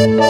Bye.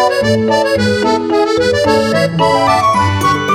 Thank you.